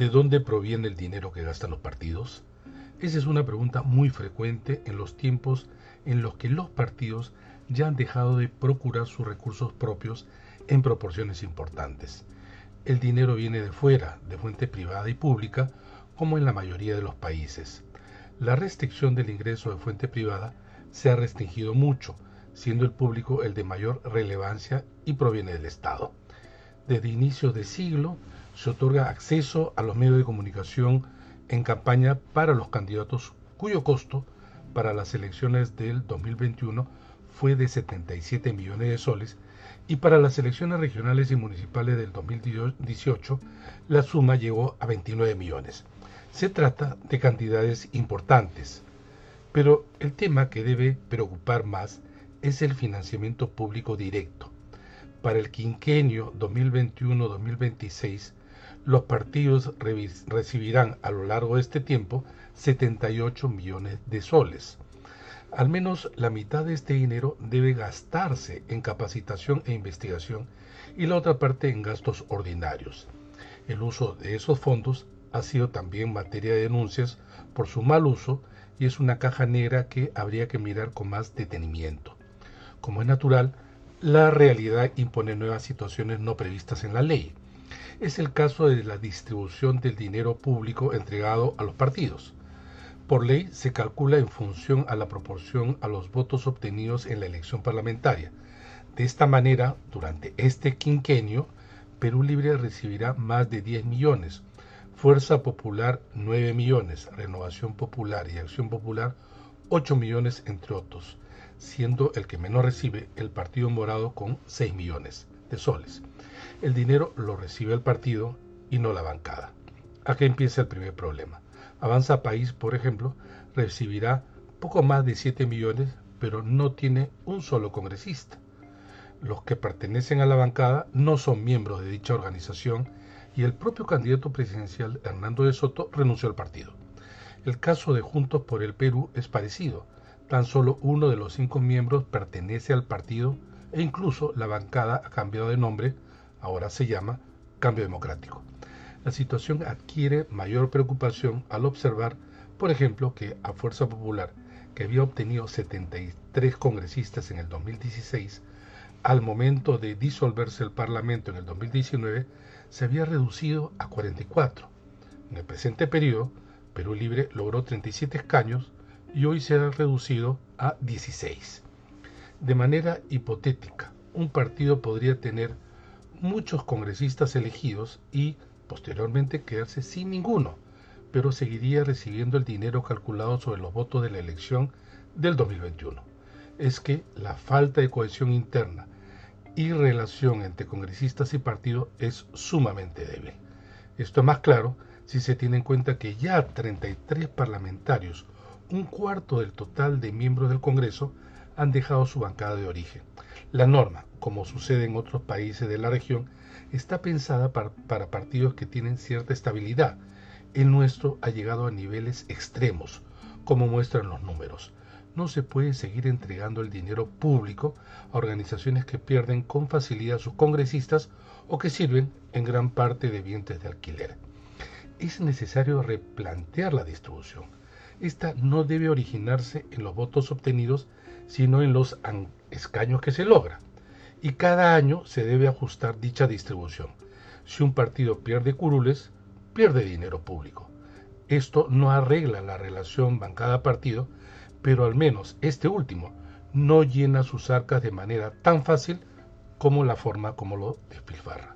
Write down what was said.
¿De dónde proviene el dinero que gastan los partidos? Esa es una pregunta muy frecuente en los tiempos en los que los partidos ya han dejado de procurar sus recursos propios en proporciones importantes. El dinero viene de fuera, de fuente privada y pública, como en la mayoría de los países. La restricción del ingreso de fuente privada se ha restringido mucho, siendo el público el de mayor relevancia y proviene del Estado. Desde inicios de siglo se otorga acceso a los medios de comunicación en campaña para los candidatos cuyo costo para las elecciones del 2021 fue de 77 millones de soles y para las elecciones regionales y municipales del 2018 la suma llegó a 29 millones. Se trata de cantidades importantes, pero el tema que debe preocupar más es el financiamiento público directo. Para el quinquenio 2021-2026, los partidos recibirán a lo largo de este tiempo 78 millones de soles. Al menos la mitad de este dinero debe gastarse en capacitación e investigación y la otra parte en gastos ordinarios. El uso de esos fondos ha sido también materia de denuncias por su mal uso y es una caja negra que habría que mirar con más detenimiento. Como es natural, la realidad impone nuevas situaciones no previstas en la ley. Es el caso de la distribución del dinero público entregado a los partidos. Por ley se calcula en función a la proporción a los votos obtenidos en la elección parlamentaria. De esta manera, durante este quinquenio, Perú Libre recibirá más de 10 millones, Fuerza Popular 9 millones, Renovación Popular y Acción Popular 8 millones entre otros siendo el que menos recibe el Partido Morado con 6 millones de soles. El dinero lo recibe el partido y no la bancada. Aquí empieza el primer problema. Avanza País, por ejemplo, recibirá poco más de 7 millones, pero no tiene un solo congresista. Los que pertenecen a la bancada no son miembros de dicha organización y el propio candidato presidencial Hernando de Soto renunció al partido. El caso de Juntos por el Perú es parecido Tan solo uno de los cinco miembros pertenece al partido e incluso la bancada ha cambiado de nombre, ahora se llama Cambio Democrático. La situación adquiere mayor preocupación al observar, por ejemplo, que a Fuerza Popular, que había obtenido 73 congresistas en el 2016, al momento de disolverse el Parlamento en el 2019, se había reducido a 44. En el presente periodo, Perú Libre logró 37 escaños, y hoy será reducido a 16. De manera hipotética, un partido podría tener muchos congresistas elegidos y posteriormente quedarse sin ninguno, pero seguiría recibiendo el dinero calculado sobre los votos de la elección del 2021. Es que la falta de cohesión interna y relación entre congresistas y partido es sumamente débil. Esto es más claro si se tiene en cuenta que ya 33 parlamentarios un cuarto del total de miembros del Congreso han dejado su bancada de origen. La norma, como sucede en otros países de la región, está pensada para, partidos que tienen cierta estabilidad. El nuestro ha llegado a niveles extremos, como muestran los números. No se puede seguir entregando el dinero público a organizaciones que pierden con facilidad sus congresistas o que sirven en gran parte de vientres de alquiler. Es necesario replantear la distribución esta no debe originarse en los votos obtenidos, sino en los escaños que se logra. Y cada año se debe ajustar dicha distribución. Si un partido pierde curules, pierde dinero público. Esto no arregla la relación bancada-partido, pero al menos este último no llena sus arcas de manera tan fácil como la forma como lo despilfarra.